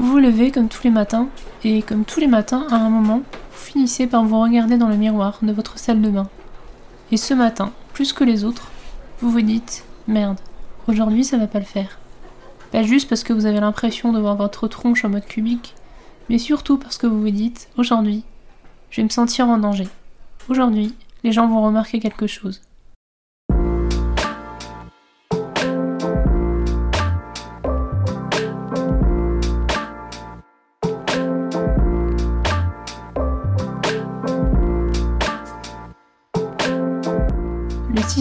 Vous vous levez comme tous les matins, et comme tous les matins, à un moment, vous finissez par vous regarder dans le miroir de votre salle de bain. Et ce matin, plus que les autres, vous vous dites Merde, aujourd'hui ça va pas le faire. Pas juste parce que vous avez l'impression de voir votre tronche en mode cubique, mais surtout parce que vous vous dites Aujourd'hui, je vais me sentir en danger. Aujourd'hui, les gens vont remarquer quelque chose.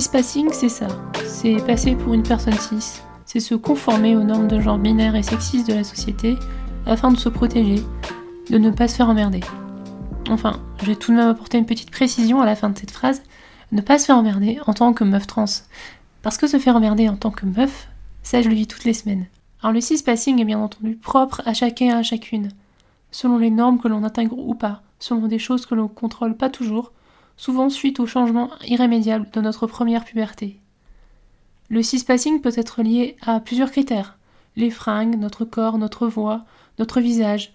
Cis-passing, c'est ça. C'est passer pour une personne cis. C'est se conformer aux normes de genre binaire et sexiste de la société afin de se protéger, de ne pas se faire emmerder. Enfin, je vais tout de même apporter une petite précision à la fin de cette phrase. Ne pas se faire emmerder en tant que meuf trans. Parce que se faire emmerder en tant que meuf, ça je le vis toutes les semaines. Alors le cis-passing est bien entendu propre à chacun et à chacune, selon les normes que l'on intègre ou pas, selon des choses que l'on contrôle pas toujours, souvent suite au changement irrémédiable de notre première puberté. Le cis-passing peut être lié à plusieurs critères. Les fringues, notre corps, notre voix, notre visage,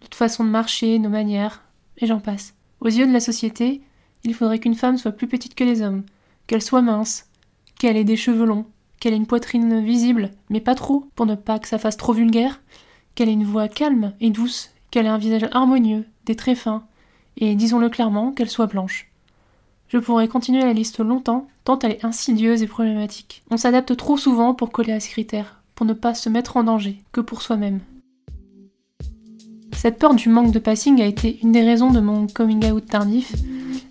notre façon de marcher, nos manières, et j'en passe. Aux yeux de la société, il faudrait qu'une femme soit plus petite que les hommes, qu'elle soit mince, qu'elle ait des cheveux longs, qu'elle ait une poitrine visible, mais pas trop, pour ne pas que ça fasse trop vulgaire, qu'elle ait une voix calme et douce, qu'elle ait un visage harmonieux, des traits fins, et disons-le clairement, qu'elle soit blanche. Je pourrais continuer la liste longtemps, tant elle est insidieuse et problématique. On s'adapte trop souvent pour coller à ces critères, pour ne pas se mettre en danger, que pour soi-même. Cette peur du manque de passing a été une des raisons de mon coming out tardif.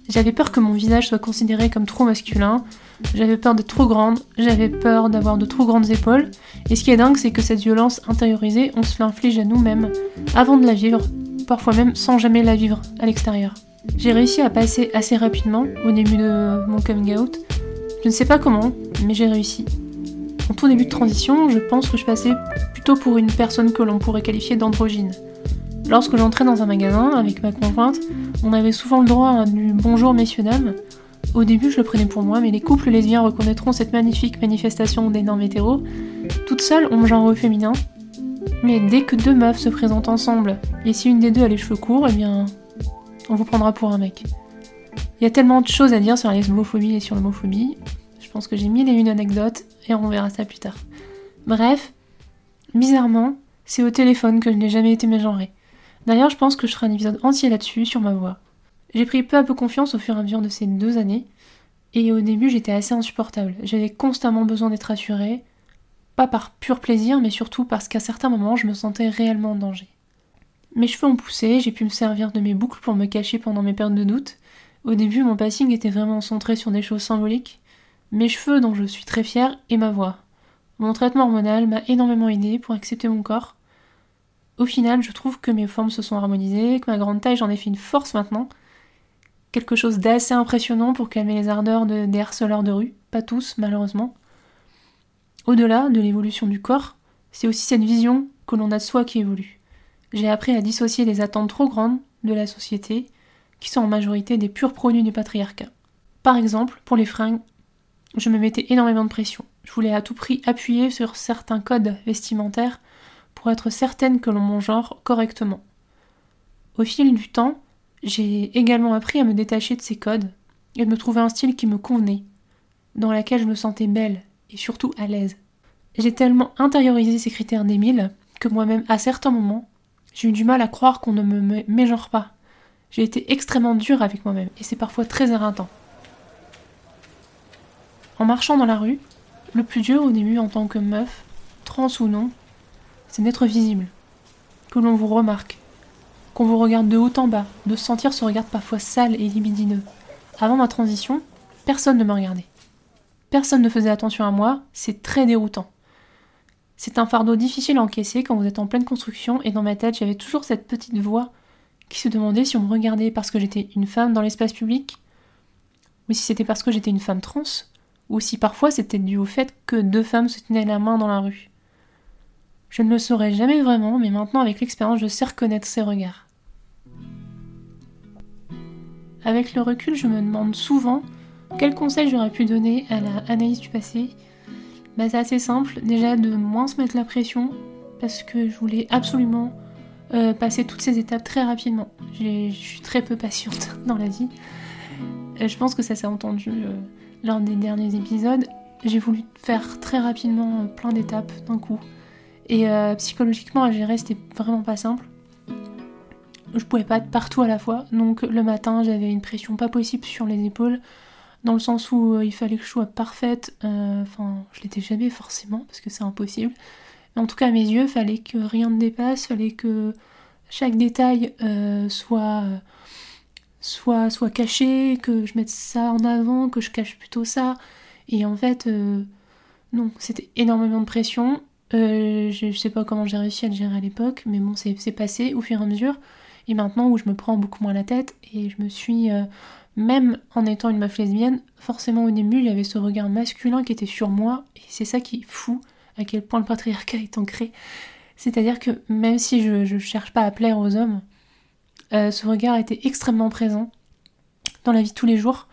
J'avais peur que mon visage soit considéré comme trop masculin, j'avais peur d'être trop grande, j'avais peur d'avoir de trop grandes épaules, et ce qui est dingue, c'est que cette violence intériorisée, on se l'inflige à nous-mêmes, avant de la vivre, parfois même sans jamais la vivre à l'extérieur. J'ai réussi à passer assez rapidement au début de mon coming out. Je ne sais pas comment, mais j'ai réussi. En tout début de transition, je pense que je passais plutôt pour une personne que l'on pourrait qualifier d'androgyne. Lorsque j'entrais dans un magasin avec ma conjointe, on avait souvent le droit à du bonjour messieurs dames. Au début, je le prenais pour moi, mais les couples lesbiens reconnaîtront cette magnifique manifestation des normes hétéros. Toutes seules ont genre féminin. Mais dès que deux meufs se présentent ensemble, et si une des deux a les cheveux courts, eh bien, on vous prendra pour un mec. Il y a tellement de choses à dire sur la lesbophobie et sur l'homophobie. Je pense que j'ai mille et une anecdotes et on verra ça plus tard. Bref, bizarrement, c'est au téléphone que je n'ai jamais été mégenrée. D'ailleurs, je pense que je ferai un épisode entier là-dessus, sur ma voix. J'ai pris peu à peu confiance au fur et à mesure de ces deux années, et au début j'étais assez insupportable. J'avais constamment besoin d'être assurée, pas par pur plaisir, mais surtout parce qu'à certains moments je me sentais réellement en danger. Mes cheveux ont poussé, j'ai pu me servir de mes boucles pour me cacher pendant mes périodes de doute. Au début, mon passing était vraiment centré sur des choses symboliques. Mes cheveux, dont je suis très fière, et ma voix. Mon traitement hormonal m'a énormément aidé pour accepter mon corps. Au final, je trouve que mes formes se sont harmonisées, que ma grande taille, j'en ai fait une force maintenant. Quelque chose d'assez impressionnant pour calmer les ardeurs de, des harceleurs de rue. Pas tous, malheureusement. Au-delà de l'évolution du corps, c'est aussi cette vision que l'on a de soi qui évolue j'ai appris à dissocier les attentes trop grandes de la société, qui sont en majorité des purs produits du patriarcat. Par exemple, pour les fringues, je me mettais énormément de pression. Je voulais à tout prix appuyer sur certains codes vestimentaires pour être certaine que l'on mon genre correctement. Au fil du temps, j'ai également appris à me détacher de ces codes et de me trouver un style qui me convenait, dans lequel je me sentais belle et surtout à l'aise. J'ai tellement intériorisé ces critères d'Émile que moi-même, à certains moments, j'ai eu du mal à croire qu'on ne me mégenre pas. J'ai été extrêmement dure avec moi-même et c'est parfois très éreintant. En marchant dans la rue, le plus dur au début en tant que meuf, trans ou non, c'est d'être visible, que l'on vous remarque, qu'on vous regarde de haut en bas, de sentir ce regard parfois sale et libidineux. Avant ma transition, personne ne me regardait. Personne ne faisait attention à moi, c'est très déroutant. C'est un fardeau difficile à encaisser quand vous êtes en pleine construction et dans ma tête j'avais toujours cette petite voix qui se demandait si on me regardait parce que j'étais une femme dans l'espace public, ou si c'était parce que j'étais une femme trans, ou si parfois c'était dû au fait que deux femmes se tenaient la main dans la rue. Je ne le saurais jamais vraiment, mais maintenant avec l'expérience je sais reconnaître ces regards. Avec le recul, je me demande souvent quel conseil j'aurais pu donner à la Anaïs du passé bah, c'est assez simple, déjà de moins se mettre la pression, parce que je voulais absolument euh, passer toutes ces étapes très rapidement. Je suis très peu patiente dans la vie. Euh, je pense que ça s'est entendu lors des derniers épisodes. J'ai voulu faire très rapidement plein d'étapes d'un coup. Et psychologiquement à gérer, c'était vraiment pas simple. Je pouvais pas être partout à la fois. Donc le matin, j'avais une pression pas possible sur les épaules dans le sens où il fallait que je sois parfaite. Enfin, je l'étais jamais forcément parce que c'est impossible en tout cas, à mes yeux, fallait que rien ne dépasse, fallait que chaque détail euh, soit, soit, soit caché, que je mette ça en avant, que je cache plutôt ça. Et en fait, euh, non, c'était énormément de pression. Euh, je, sais pas comment j'ai réussi à le gérer à l'époque, mais bon, c'est passé au fur et à mesure. Et maintenant où je me prends beaucoup moins la tête, et je me suis, même en étant une meuf lesbienne, forcément au début, il y avait ce regard masculin qui était sur moi, et c'est ça qui fou à quel point le patriarcat est ancré. C'est-à-dire que même si je ne cherche pas à plaire aux hommes, euh, ce regard était extrêmement présent dans la vie de tous les jours.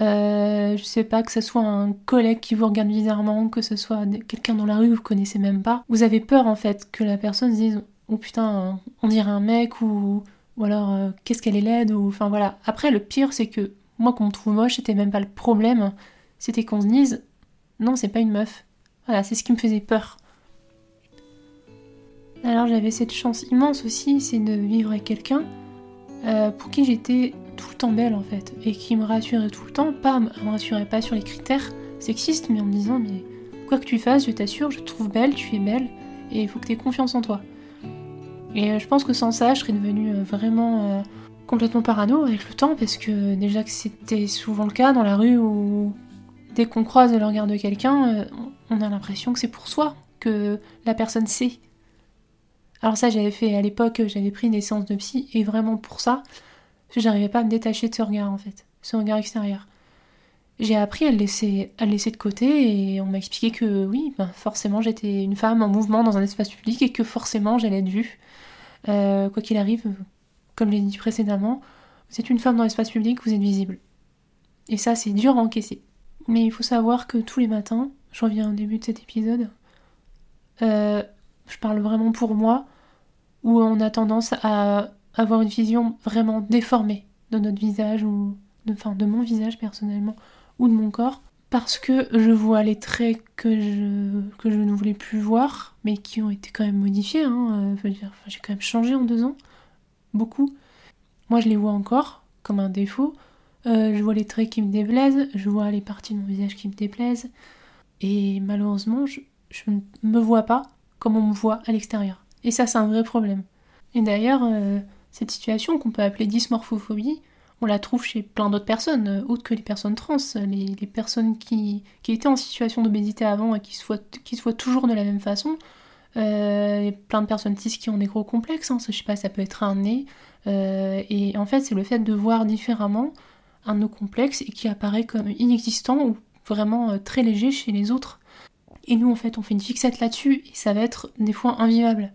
Euh, je sais pas, que ce soit un collègue qui vous regarde bizarrement, que ce soit quelqu'un dans la rue que vous connaissez même pas. Vous avez peur en fait que la personne se dise Oh putain, on dirait un mec ou, ou alors euh, qu'est-ce qu'elle est laide ou enfin voilà. Après, le pire c'est que moi qu'on me trouve moche, c'était même pas le problème. C'était qu'on se dise Non, c'est pas une meuf. Voilà, c'est ce qui me faisait peur. Alors j'avais cette chance immense aussi, c'est de vivre avec quelqu'un euh, pour qui j'étais tout le temps belle en fait, et qui me rassurait tout le temps, pas me rassurait pas sur les critères sexistes, mais en me disant mais quoi que tu fasses, je t'assure, je te trouve belle, tu es belle, et il faut que tu aies confiance en toi. Et euh, je pense que sans ça, je serais devenue euh, vraiment complètement parano avec le temps, parce que déjà que c'était souvent le cas dans la rue où dès qu'on croise le regard de quelqu'un, on a l'impression que c'est pour soi, que la personne sait. Alors ça, j'avais fait à l'époque, j'avais pris des séances de psy, et vraiment pour ça, j'arrivais pas à me détacher de ce regard en fait, ce regard extérieur. J'ai appris à le laisser, de côté et on m'a expliqué que oui, ben, forcément j'étais une femme en mouvement dans un espace public et que forcément j'allais être vue. Euh, quoi qu'il arrive, comme je l'ai dit précédemment, vous êtes une femme dans l'espace public, vous êtes visible. Et ça, c'est dur à encaisser. Mais il faut savoir que tous les matins, je reviens au début de cet épisode, euh, je parle vraiment pour moi, où on a tendance à avoir une vision vraiment déformée de notre visage, ou enfin, de mon visage personnellement, ou de mon corps, parce que je vois les traits que je, que je ne voulais plus voir, mais qui ont été quand même modifiés. Hein, euh, j'ai quand même changé en deux ans, beaucoup. Moi, je les vois encore comme un défaut. Euh, je vois les traits qui me déplaisent, je vois les parties de mon visage qui me déplaisent, et malheureusement, je, ne me vois pas comme on me voit à l'extérieur. Et ça, c'est un vrai problème. Et d'ailleurs, euh, cette situation qu'on peut appeler dysmorphophobie, on la trouve chez plein d'autres personnes, euh, autres que les personnes trans, les, personnes qui, étaient en situation d'obésité avant et qui se, voient, toujours de la même façon. Euh, plein de personnes cis qui ont des gros complexes, hein, je sais pas, ça peut être un nez. et en fait, c'est le fait de voir différemment un de nos complexes et qui apparaît comme inexistant ou vraiment euh, très léger chez les autres. Et nous, en fait, on fait une fixette là-dessus et ça va être des fois invivable.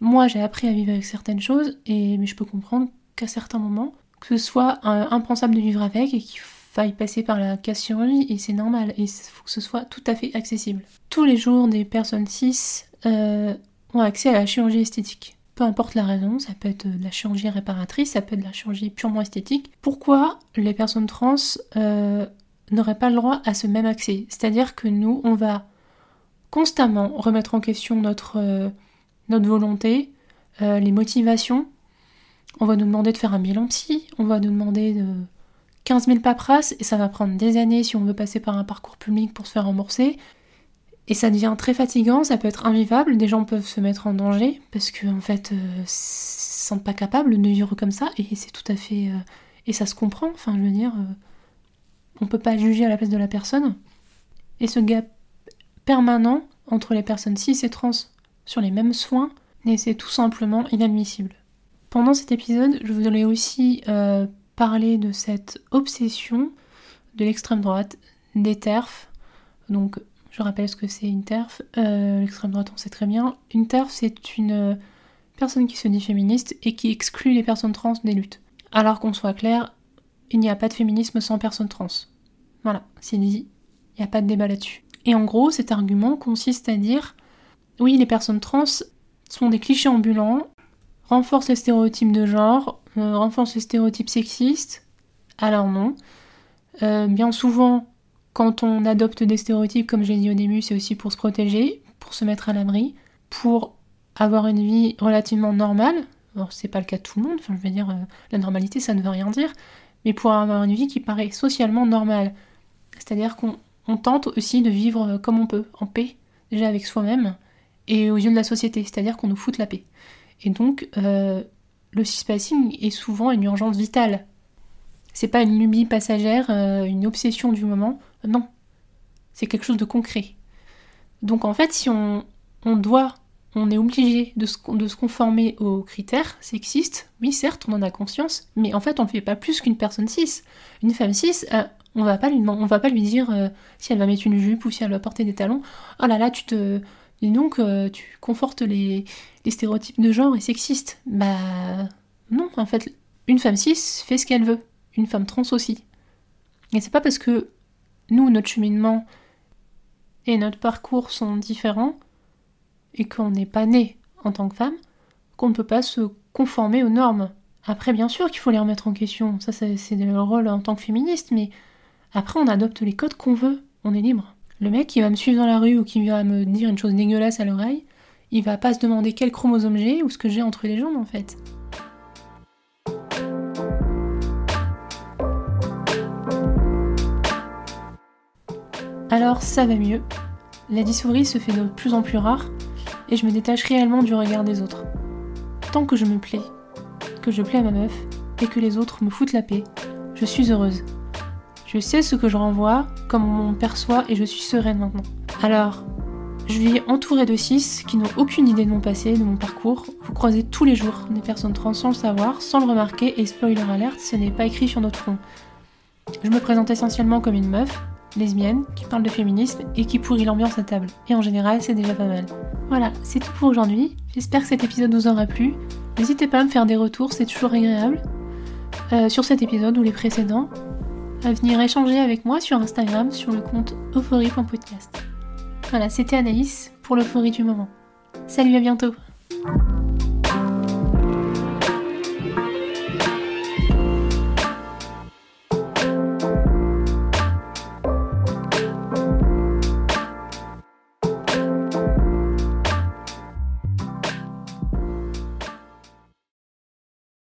Moi, j'ai appris à vivre avec certaines choses, et, mais je peux comprendre qu'à certains moments, que ce soit euh, impensable de vivre avec et qu'il faille passer par la casse chirurgie, et c'est normal, et il faut que ce soit tout à fait accessible. Tous les jours, des personnes cis euh, ont accès à la chirurgie esthétique. Peu importe la raison, ça peut être de la chirurgie réparatrice, ça peut être de la chirurgie purement esthétique. Pourquoi les personnes trans n'aurait pas le droit à ce même accès? C'est-à-dire que nous, on va constamment remettre en question notre, euh, notre volonté, euh, les motivations. On va nous demander de faire un bilan psy, on va nous demander de 15 000 paperasses, et ça va prendre des années si on veut passer par un parcours public pour se faire rembourser. Et ça devient très fatigant, ça peut être invivable, des gens peuvent se mettre en danger, parce qu'en en fait, euh, ils se sentent pas capables de vivre comme ça, et c'est tout à fait... et ça se comprend, enfin je veux dire on peut pas juger à la place de la personne. Et ce gap permanent entre les personnes cis et trans sur les mêmes soins, c'est tout simplement inadmissible. Pendant cet épisode, je voulais aussi euh, parler de cette obsession de l'extrême droite, des TERF. Donc, je rappelle ce que c'est une TERF. Euh, l'extrême droite, on sait très bien. Une TERF, c'est une personne qui se dit féministe et qui exclut les personnes trans des luttes. Alors qu'on soit clair, il n'y a pas de féminisme sans personne trans. Voilà, c'est dit, il n'y a pas de débat là-dessus. Et en gros, cet argument consiste à dire oui, les personnes trans sont des clichés ambulants, renforce les stéréotypes de genre, euh, renforce les stéréotypes sexistes. Alors non. Euh, bien souvent, quand on adopte des stéréotypes, comme j'ai dit au début, c'est aussi pour se protéger, pour se mettre à l'abri, pour avoir une vie relativement normale. Alors, c'est pas le cas de tout le monde, je veux dire, euh, la normalité, ça ne veut rien dire, mais pour avoir une vie qui paraît socialement normale. C'est-à-dire qu'on tente aussi de vivre comme on peut, en paix, déjà avec soi-même, et aux yeux de la société, c'est-à-dire qu'on nous foute la paix. Et donc, euh, le cispassing est souvent une urgence vitale. C'est pas une lubie passagère, euh, une obsession du moment, non. C'est quelque chose de concret. Donc en fait, si on, doit, on est obligé de se, conformer aux critères sexistes, oui certes, on en a conscience, mais en fait on ne fait pas plus qu'une personne cis. Une femme cis, euh, on va va pas lui dire si elle va mettre une jupe ou si elle va porter des talons, oh là là, tu te et donc, euh, tu confortes les, stéréotypes de genre et sexistes. Bah non, en fait, une femme cis fait ce qu'elle veut. Une femme trans aussi. Et c'est pas parce que nous, notre cheminement et notre parcours sont différents et qu'on n'est pas né en tant que femme qu'on ne peut pas se conformer aux normes. Après, bien sûr qu'il faut les remettre en question. Ça, c'est le rôle en tant que féministe, mais après, on adopte les codes qu'on veut. On est libre. Le mec qui va me suivre dans la rue ou qui va me dire une chose dégueulasse à l'oreille, il va pas se demander quel chromosome j'ai ou ce que j'ai entre les jambes en fait. Alors ça va mieux. La dysphorie se fait de plus en plus rare et je me détache réellement du regard des autres. Tant que je me plais, que je plais à ma meuf et que les autres me foutent la paix, je suis heureuse. Je sais ce que je renvoie, comment on perçoit et je suis sereine maintenant. Alors, je vis entourée de cis qui n'ont aucune idée de mon passé, de mon parcours. Vous croisez tous les jours des personnes trans sans le savoir, sans le remarquer, et spoiler alerte, ce n'est pas écrit sur notre front. Je me présente essentiellement comme une meuf, lesbienne, qui parle de féminisme et qui pourrit l'ambiance à table. Et en général, c'est déjà pas mal. Voilà, c'est tout pour aujourd'hui. J'espère que cet épisode vous aura plu. N'hésitez pas à me faire des retours, c'est toujours agréable. Euh, sur cet épisode ou les précédents à venir échanger avec moi sur Instagram sur le compte euphorie.podcast. Voilà, c'était Anaïs pour l'euphorie du moment. Salut, à bientôt